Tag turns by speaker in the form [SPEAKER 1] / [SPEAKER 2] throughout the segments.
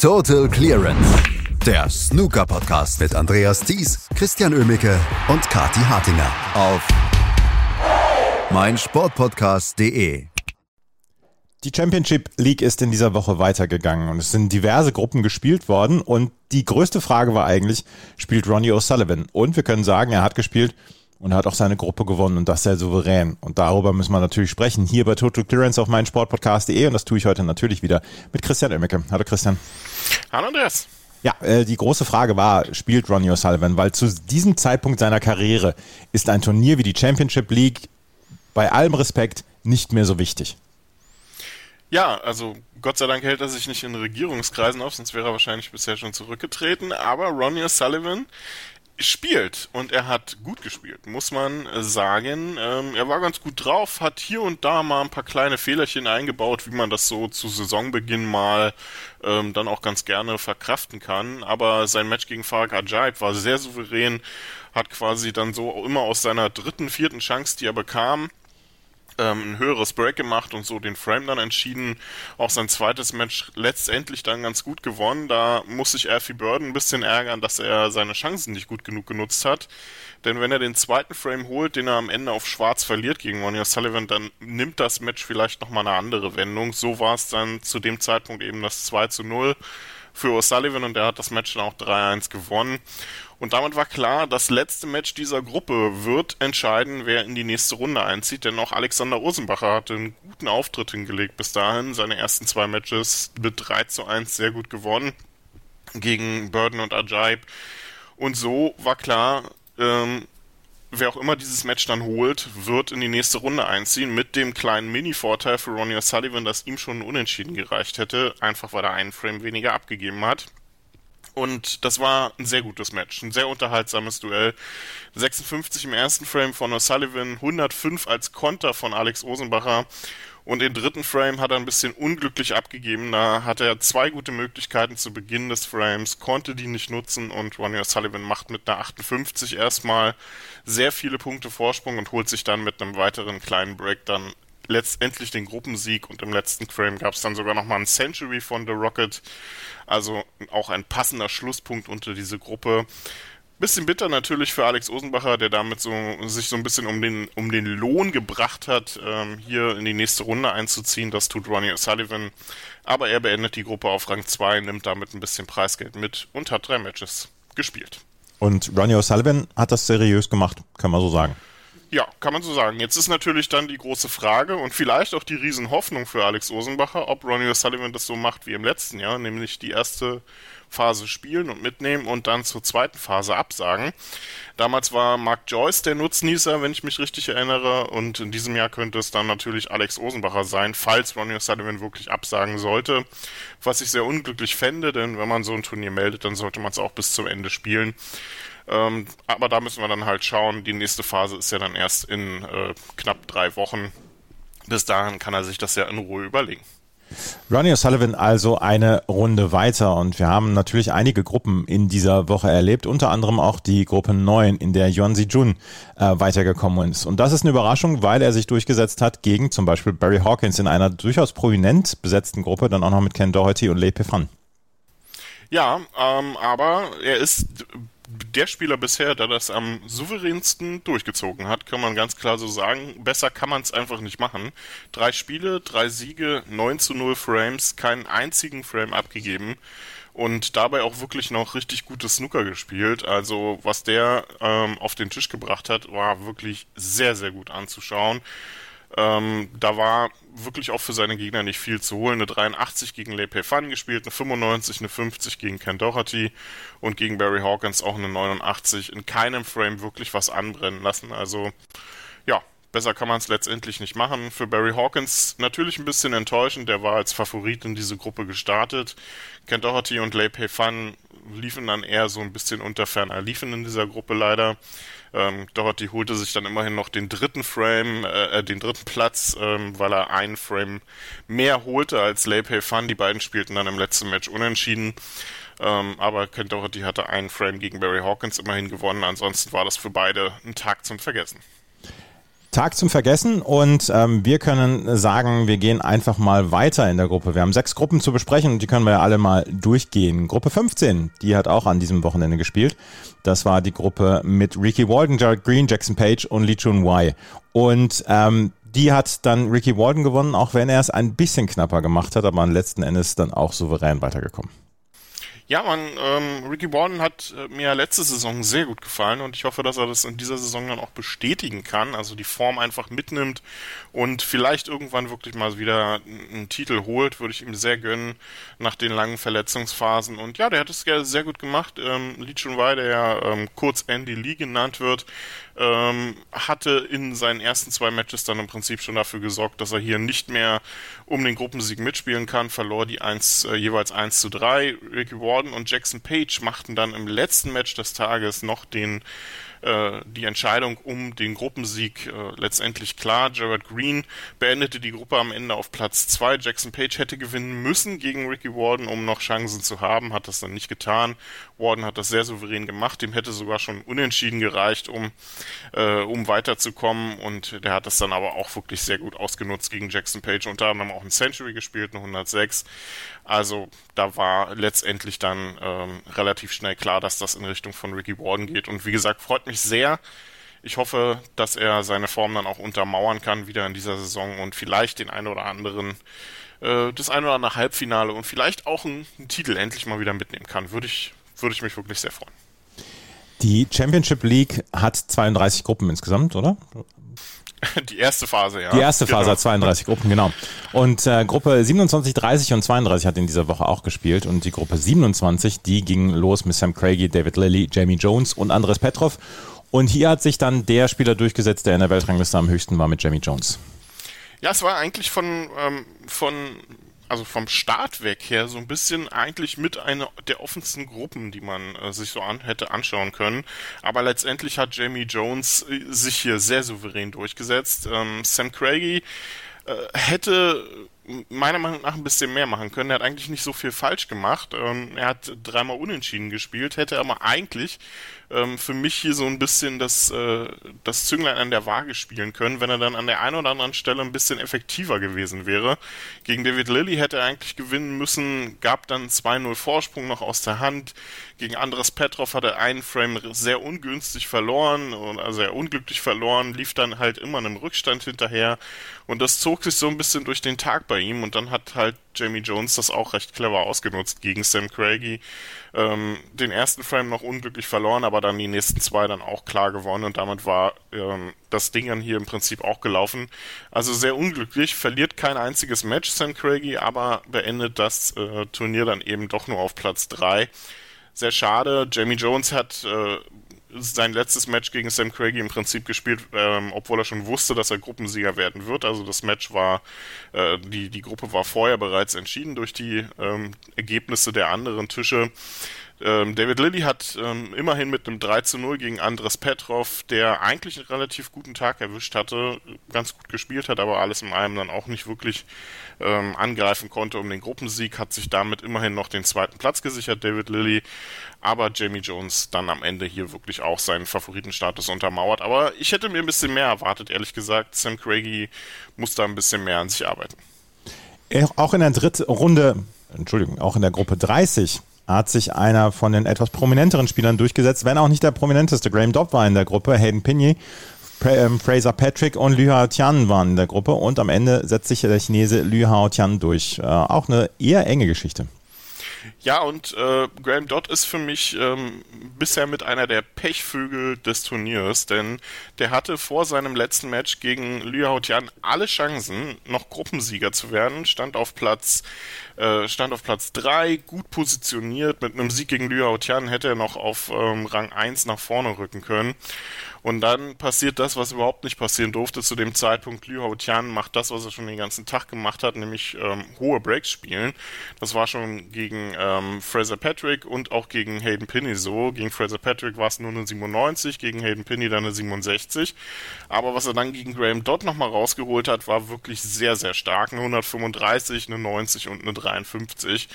[SPEAKER 1] Total Clearance. Der Snooker-Podcast mit Andreas Thies, Christian Ömicke und Kati Hartinger auf meinsportpodcast.de.
[SPEAKER 2] Die Championship League ist in dieser Woche weitergegangen und es sind diverse Gruppen gespielt worden und die größte Frage war eigentlich, spielt Ronnie O'Sullivan? Und wir können sagen, er hat gespielt und hat auch seine Gruppe gewonnen und das sehr souverän. Und darüber müssen wir natürlich sprechen, hier bei Total Clearance auf meinsportpodcast.de und das tue ich heute natürlich wieder mit Christian Oemmeke. Hallo Christian.
[SPEAKER 3] Hallo Andreas.
[SPEAKER 2] Ja, äh, die große Frage war, spielt Ronnie O'Sullivan? Weil zu diesem Zeitpunkt seiner Karriere ist ein Turnier wie die Championship League bei allem Respekt nicht mehr so wichtig.
[SPEAKER 3] Ja, also Gott sei Dank hält er sich nicht in Regierungskreisen auf, sonst wäre er wahrscheinlich bisher schon zurückgetreten. Aber Ronnie O'Sullivan spielt und er hat gut gespielt, muss man sagen. Ähm, er war ganz gut drauf, hat hier und da mal ein paar kleine Fehlerchen eingebaut, wie man das so zu Saisonbeginn mal ähm, dann auch ganz gerne verkraften kann. Aber sein Match gegen Farag Ajaib war sehr souverän, hat quasi dann so immer aus seiner dritten, vierten Chance, die er bekam, ähm, ein höheres Break gemacht und so den Frame dann entschieden. Auch sein zweites Match letztendlich dann ganz gut gewonnen. Da muss sich Alfie Burden ein bisschen ärgern, dass er seine Chancen nicht gut genug genutzt hat. Denn wenn er den zweiten Frame holt, den er am Ende auf Schwarz verliert gegen Ronnie Sullivan, dann nimmt das Match vielleicht nochmal eine andere Wendung. So war es dann zu dem Zeitpunkt eben das 2 zu 0 für O'Sullivan und der hat das Match dann auch 3-1 gewonnen. Und damit war klar, das letzte Match dieser Gruppe wird entscheiden, wer in die nächste Runde einzieht, denn auch Alexander Rosenbacher hatte einen guten Auftritt hingelegt bis dahin. Seine ersten zwei Matches mit 3 zu 1 sehr gut gewonnen gegen Burden und Ajaib. Und so war klar, ähm, wer auch immer dieses Match dann holt, wird in die nächste Runde einziehen, mit dem kleinen Mini-Vorteil für Ronnie O'Sullivan, dass ihm schon ein Unentschieden gereicht hätte, einfach weil er einen Frame weniger abgegeben hat. Und das war ein sehr gutes Match, ein sehr unterhaltsames Duell. 56 im ersten Frame von O'Sullivan, 105 als Konter von Alex Osenbacher. Und den dritten Frame hat er ein bisschen unglücklich abgegeben. Da hatte er zwei gute Möglichkeiten zu Beginn des Frames, konnte die nicht nutzen und Ronnie O'Sullivan macht mit einer 58 erstmal sehr viele Punkte Vorsprung und holt sich dann mit einem weiteren kleinen Break dann letztendlich den Gruppensieg und im letzten Frame gab es dann sogar nochmal ein Century von The Rocket. Also auch ein passender Schlusspunkt unter diese Gruppe. Bisschen bitter natürlich für Alex Osenbacher, der damit so sich so ein bisschen um den, um den Lohn gebracht hat, ähm, hier in die nächste Runde einzuziehen. Das tut Ronnie O'Sullivan. Aber er beendet die Gruppe auf Rang 2, nimmt damit ein bisschen Preisgeld mit und hat drei Matches gespielt.
[SPEAKER 2] Und Ronnie O'Sullivan hat das seriös gemacht, kann man so sagen.
[SPEAKER 3] Ja, kann man so sagen. Jetzt ist natürlich dann die große Frage und vielleicht auch die Riesenhoffnung für Alex Osenbacher, ob Ronnie O'Sullivan das so macht wie im letzten Jahr, nämlich die erste Phase spielen und mitnehmen und dann zur zweiten Phase absagen. Damals war Mark Joyce der Nutznießer, wenn ich mich richtig erinnere, und in diesem Jahr könnte es dann natürlich Alex Osenbacher sein, falls Ronnie O'Sullivan wirklich absagen sollte, was ich sehr unglücklich fände, denn wenn man so ein Turnier meldet, dann sollte man es auch bis zum Ende spielen. Ähm, aber da müssen wir dann halt schauen. Die nächste Phase ist ja dann erst in äh, knapp drei Wochen. Bis dahin kann er sich das ja in Ruhe überlegen.
[SPEAKER 2] Ronnie O'Sullivan also eine Runde weiter und wir haben natürlich einige Gruppen in dieser Woche erlebt, unter anderem auch die Gruppe 9, in der Yuan Jun äh, weitergekommen ist. Und das ist eine Überraschung, weil er sich durchgesetzt hat gegen zum Beispiel Barry Hawkins in einer durchaus prominent besetzten Gruppe, dann auch noch mit Ken Doherty und Lei Pefan.
[SPEAKER 3] Ja, ähm, aber er ist der Spieler bisher, der das am souveränsten durchgezogen hat, kann man ganz klar so sagen. Besser kann man es einfach nicht machen. Drei Spiele, drei Siege, 9 zu 0 Frames, keinen einzigen Frame abgegeben und dabei auch wirklich noch richtig gutes Snooker gespielt. Also was der ähm, auf den Tisch gebracht hat, war wirklich sehr, sehr gut anzuschauen. Ähm, da war wirklich auch für seine Gegner nicht viel zu holen. Eine 83 gegen Lei Fan gespielt, eine 95, eine 50 gegen Ken Doherty und gegen Barry Hawkins auch eine 89. In keinem Frame wirklich was anbrennen lassen. Also ja, besser kann man es letztendlich nicht machen. Für Barry Hawkins natürlich ein bisschen enttäuschend. Der war als Favorit in diese Gruppe gestartet. Ken Doherty und Lei Fan liefen dann eher so ein bisschen unter ferner liefen in dieser Gruppe leider. Ähm, Doherty holte sich dann immerhin noch den dritten Frame, äh, äh, den dritten Platz, ähm, weil er einen Frame mehr holte als Lei Pei Fan. Die beiden spielten dann im letzten Match unentschieden. Ähm, aber Ken Doherty hatte einen Frame gegen Barry Hawkins immerhin gewonnen. Ansonsten war das für beide ein Tag zum Vergessen.
[SPEAKER 2] Tag zum Vergessen und ähm, wir können sagen, wir gehen einfach mal weiter in der Gruppe. Wir haben sechs Gruppen zu besprechen und die können wir ja alle mal durchgehen. Gruppe 15, die hat auch an diesem Wochenende gespielt. Das war die Gruppe mit Ricky Walden, Jared Green, Jackson Page und Lee Chun Wai. Und ähm, die hat dann Ricky Walden gewonnen, auch wenn er es ein bisschen knapper gemacht hat, aber letzten Endes dann auch souverän weitergekommen.
[SPEAKER 3] Ja, man, ähm, Ricky Warden hat äh, mir letzte Saison sehr gut gefallen und ich hoffe, dass er das in dieser Saison dann auch bestätigen kann, also die Form einfach mitnimmt und vielleicht irgendwann wirklich mal wieder einen Titel holt, würde ich ihm sehr gönnen nach den langen Verletzungsphasen. Und ja, der hat es sehr gut gemacht. Ähm, Lee Chun Wei, der ja ähm, kurz Andy Lee genannt wird, ähm, hatte in seinen ersten zwei Matches dann im Prinzip schon dafür gesorgt, dass er hier nicht mehr um den Gruppensieg mitspielen kann, verlor die 1, äh, jeweils 1 zu 3. Ricky Warden und Jackson Page machten dann im letzten Match des Tages noch den äh, die Entscheidung um den Gruppensieg äh, letztendlich klar. Jared Green beendete die Gruppe am Ende auf Platz 2. Jackson Page hätte gewinnen müssen gegen Ricky Warden, um noch Chancen zu haben, hat das dann nicht getan. Warden hat das sehr souverän gemacht, dem hätte sogar schon unentschieden gereicht, um, äh, um weiterzukommen und der hat das dann aber auch wirklich sehr gut ausgenutzt gegen Jackson Page, unter anderem auch ein Century gespielt, eine 106. Also da war letztendlich dann ähm, relativ schnell klar, dass das in Richtung von Ricky Warden geht und wie gesagt, freut mich sehr, ich hoffe, dass er seine Form dann auch untermauern kann wieder in dieser Saison und vielleicht den einen oder anderen, äh, das eine oder andere Halbfinale und vielleicht auch einen, einen Titel endlich mal wieder mitnehmen kann. Würde ich, würde ich mich wirklich sehr freuen.
[SPEAKER 2] Die Championship League hat 32 Gruppen insgesamt, oder?
[SPEAKER 3] Die erste Phase, ja.
[SPEAKER 2] Die erste Phase genau. hat 32 Gruppen, genau. Und äh, Gruppe 27, 30 und 32 hat in dieser Woche auch gespielt. Und die Gruppe 27, die ging los mit Sam Craigie, David Lilly, Jamie Jones und Andres Petrov. Und hier hat sich dann der Spieler durchgesetzt, der in der Weltrangliste am höchsten war mit Jamie Jones.
[SPEAKER 3] Ja, es war eigentlich von, ähm, von also vom Start weg her so ein bisschen eigentlich mit einer der offensten Gruppen, die man äh, sich so an, hätte anschauen können. Aber letztendlich hat Jamie Jones äh, sich hier sehr souverän durchgesetzt. Ähm, Sam Craigie äh, hätte meiner Meinung nach ein bisschen mehr machen können. Er hat eigentlich nicht so viel falsch gemacht. Ähm, er hat dreimal unentschieden gespielt, hätte aber eigentlich ähm, für mich hier so ein bisschen das, äh, das Zünglein an der Waage spielen können, wenn er dann an der einen oder anderen Stelle ein bisschen effektiver gewesen wäre. Gegen David Lilly hätte er eigentlich gewinnen müssen, gab dann 2-0 Vorsprung noch aus der Hand. Gegen Andres Petrov hat er einen Frame sehr ungünstig verloren, also sehr unglücklich verloren, lief dann halt immer einem Rückstand hinterher und das zog sich so ein bisschen durch den Tag bei ihm und dann hat halt Jamie Jones das auch recht clever ausgenutzt gegen Sam Craigie. Ähm, den ersten Frame noch unglücklich verloren, aber dann die nächsten zwei dann auch klar gewonnen und damit war ähm, das Ding dann hier im Prinzip auch gelaufen. Also sehr unglücklich, verliert kein einziges Match Sam Craigie, aber beendet das äh, Turnier dann eben doch nur auf Platz drei. Sehr schade. Jamie Jones hat äh, sein letztes Match gegen Sam Craigie im Prinzip gespielt, ähm, obwohl er schon wusste, dass er Gruppensieger werden wird. Also das Match war, äh, die, die Gruppe war vorher bereits entschieden durch die ähm, Ergebnisse der anderen Tische. Ähm, David Lilly hat ähm, immerhin mit einem 3 zu 0 gegen Andres Petrov, der eigentlich einen relativ guten Tag erwischt hatte, ganz gut gespielt hat, aber alles in allem dann auch nicht wirklich ähm, angreifen konnte um den Gruppensieg, hat sich damit immerhin noch den zweiten Platz gesichert, David Lilly. Aber Jamie Jones dann am Ende hier wirklich auch seinen Favoritenstatus untermauert. Aber ich hätte mir ein bisschen mehr erwartet, ehrlich gesagt. Sam Craigie muss da ein bisschen mehr an sich arbeiten.
[SPEAKER 2] Auch in der dritten Runde, Entschuldigung, auch in der Gruppe 30 hat sich einer von den etwas prominenteren Spielern durchgesetzt, wenn auch nicht der prominenteste. Graham Dobb war in der Gruppe, Hayden Pinney, ähm, Fraser Patrick und Lü Hao Tian waren in der Gruppe und am Ende setzt sich der Chinese Lü Hao Tian durch. Äh, auch eine eher enge Geschichte.
[SPEAKER 3] Ja, und äh, Graham Dodd ist für mich ähm, bisher mit einer der Pechvögel des Turniers, denn der hatte vor seinem letzten Match gegen Liu Tian alle Chancen, noch Gruppensieger zu werden, stand auf Platz äh, stand auf Platz 3, gut positioniert, mit einem Sieg gegen Liu Tian hätte er noch auf ähm, Rang 1 nach vorne rücken können. Und dann passiert das, was überhaupt nicht passieren durfte zu dem Zeitpunkt. Liu Hao Tian macht das, was er schon den ganzen Tag gemacht hat, nämlich ähm, hohe Breaks spielen. Das war schon gegen ähm, Fraser Patrick und auch gegen Hayden Pinney so. Gegen Fraser Patrick war es nur eine 97, gegen Hayden Pinney dann eine 67. Aber was er dann gegen Graham Dodd nochmal rausgeholt hat, war wirklich sehr, sehr stark. Eine 135, eine 90 und eine 53.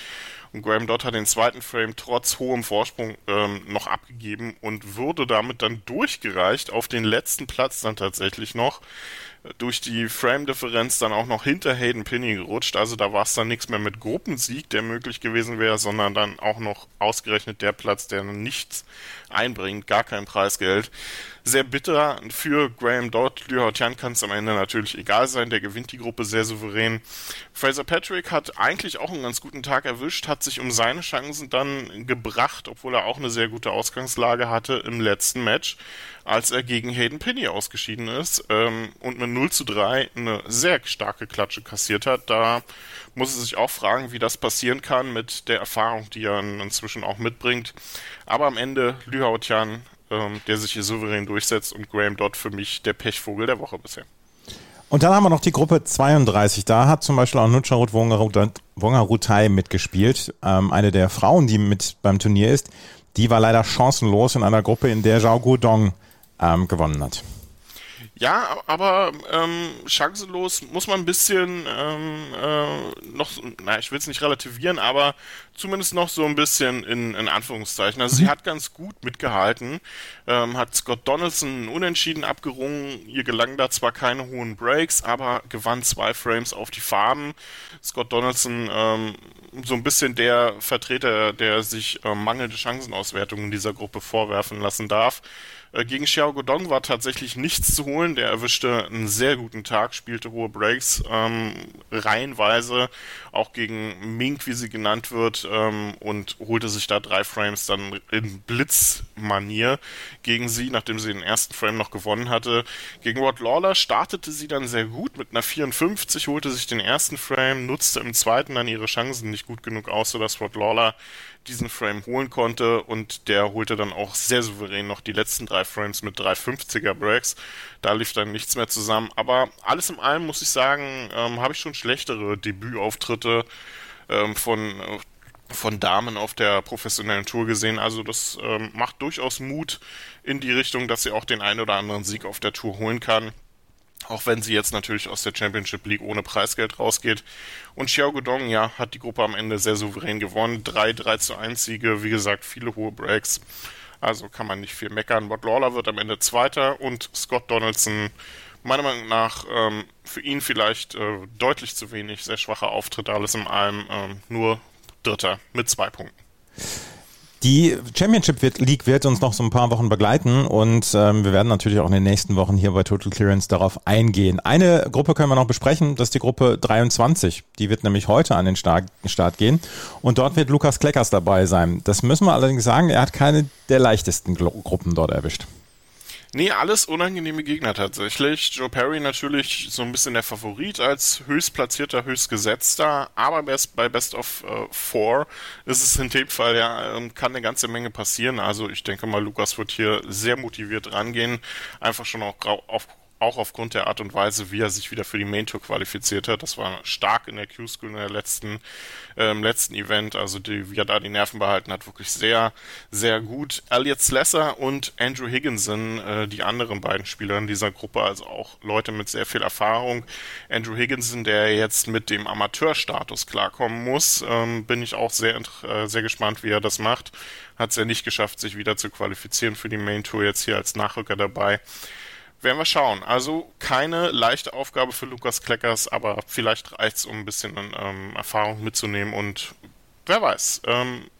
[SPEAKER 3] Und Graham Dodd hat den zweiten Frame trotz hohem Vorsprung ähm, noch abgegeben und wurde damit dann durchgereicht auf den letzten Platz dann tatsächlich noch durch die Frame-Differenz dann auch noch hinter Hayden Pinney gerutscht. Also da war es dann nichts mehr mit Gruppensieg, der möglich gewesen wäre, sondern dann auch noch ausgerechnet der Platz, der nichts einbringt, gar kein Preisgeld. Sehr bitter für Graham Dodd. Liu Haotian kann es am Ende natürlich egal sein, der gewinnt die Gruppe sehr souverän. Fraser Patrick hat eigentlich auch einen ganz guten Tag erwischt, hat sich um seine Chancen dann gebracht, obwohl er auch eine sehr gute Ausgangslage hatte im letzten Match, als er gegen Hayden Pinney ausgeschieden ist ähm, und mit 0 zu 3 eine sehr starke Klatsche kassiert hat. Da muss er sich auch fragen, wie das passieren kann mit der Erfahrung, die er inzwischen auch mitbringt. Aber am Ende Haotian, ähm, der sich hier souverän durchsetzt und Graham Dodd für mich der Pechvogel der Woche bisher.
[SPEAKER 2] Und dann haben wir noch die Gruppe 32. Da hat zum Beispiel auch Nutscharut Wongarutai mitgespielt. Ähm, eine der Frauen, die mit beim Turnier ist, die war leider chancenlos in einer Gruppe, in der Zhao Guodong ähm, gewonnen hat.
[SPEAKER 3] Ja, aber ähm, chancenlos muss man ein bisschen ähm, äh, noch, na, ich will es nicht relativieren, aber zumindest noch so ein bisschen in, in Anführungszeichen. Also mhm. sie hat ganz gut mitgehalten, ähm, hat Scott Donaldson unentschieden abgerungen. Ihr gelangen da zwar keine hohen Breaks, aber gewann zwei Frames auf die Farben. Scott Donaldson ähm, so ein bisschen der Vertreter, der sich ähm, mangelnde Chancenauswertungen in dieser Gruppe vorwerfen lassen darf. Äh, gegen Xiao Godong war tatsächlich nichts zu holen. Der erwischte einen sehr guten Tag, spielte hohe Breaks, ähm, reihenweise, auch gegen Mink, wie sie genannt wird, ähm, und holte sich da drei Frames dann in Blitzmanier gegen sie, nachdem sie den ersten Frame noch gewonnen hatte. Gegen Rod Lawler startete sie dann sehr gut mit einer 54, holte sich den ersten Frame, nutzte im zweiten dann ihre Chancen nicht gut genug aus, sodass Rod Lawler diesen Frame holen konnte und der holte dann auch sehr souverän noch die letzten drei Frames mit 350er Breaks. Da lief dann nichts mehr zusammen. Aber alles in allem muss ich sagen, ähm, habe ich schon schlechtere Debütauftritte ähm, von, äh, von Damen auf der professionellen Tour gesehen. Also das ähm, macht durchaus Mut in die Richtung, dass sie auch den einen oder anderen Sieg auf der Tour holen kann. Auch wenn sie jetzt natürlich aus der Championship League ohne Preisgeld rausgeht. Und Xiao Guodong, ja, hat die Gruppe am Ende sehr souverän gewonnen. Drei 3 zu 1 Siege, wie gesagt, viele hohe Breaks. Also kann man nicht viel meckern. Rod Lawler wird am Ende Zweiter und Scott Donaldson, meiner Meinung nach, ähm, für ihn vielleicht äh, deutlich zu wenig. Sehr schwacher Auftritt, alles in allem. Ähm, nur Dritter mit zwei Punkten.
[SPEAKER 2] Die Championship League wird uns noch so ein paar Wochen begleiten und ähm, wir werden natürlich auch in den nächsten Wochen hier bei Total Clearance darauf eingehen. Eine Gruppe können wir noch besprechen, das ist die Gruppe 23. Die wird nämlich heute an den Start, Start gehen und dort wird Lukas Kleckers dabei sein. Das müssen wir allerdings sagen, er hat keine der leichtesten Gruppen dort erwischt.
[SPEAKER 3] Nee, alles unangenehme Gegner tatsächlich. Joe Perry natürlich so ein bisschen der Favorit als höchstplatzierter, höchstgesetzter, aber bei Best of uh, Four ist es in dem Fall ja, ähm, kann eine ganze Menge passieren. Also ich denke mal, Lukas wird hier sehr motiviert rangehen, einfach schon auch auf auch aufgrund der Art und Weise, wie er sich wieder für die Main Tour qualifiziert hat. Das war stark in der Q-School in der letzten, äh, letzten Event. Also die, wie er da die Nerven behalten hat, wirklich sehr, sehr gut. Elliot Slesser und Andrew Higginson, äh, die anderen beiden Spieler in dieser Gruppe, also auch Leute mit sehr viel Erfahrung. Andrew Higginson, der jetzt mit dem Amateurstatus klarkommen muss, ähm, bin ich auch sehr, äh, sehr gespannt, wie er das macht. Hat es ja nicht geschafft, sich wieder zu qualifizieren für die Main Tour, jetzt hier als Nachrücker dabei. Werden wir schauen. Also keine leichte Aufgabe für Lukas Kleckers, aber vielleicht reicht es, um ein bisschen ähm, Erfahrung mitzunehmen und wer weiß. Ähm,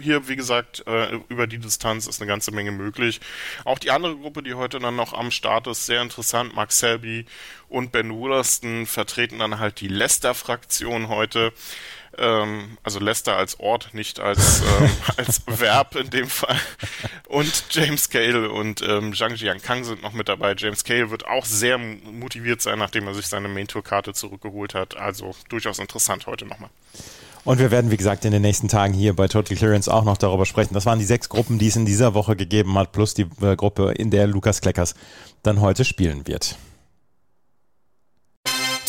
[SPEAKER 3] hier, wie gesagt, äh, über die Distanz ist eine ganze Menge möglich. Auch die andere Gruppe, die heute dann noch am Start ist, sehr interessant. Mark Selby und Ben Wollaston vertreten dann halt die Leicester-Fraktion heute ähm, also Leicester als Ort, nicht als, ähm, als Verb in dem Fall. Und James Cale und ähm, Zhang Jiankang sind noch mit dabei. James Cale wird auch sehr motiviert sein, nachdem er sich seine Main-Tour-Karte zurückgeholt hat. Also durchaus interessant heute nochmal.
[SPEAKER 2] Und wir werden, wie gesagt, in den nächsten Tagen hier bei Total Clearance auch noch darüber sprechen. Das waren die sechs Gruppen, die es in dieser Woche gegeben hat, plus die äh, Gruppe, in der Lukas Kleckers dann heute spielen wird.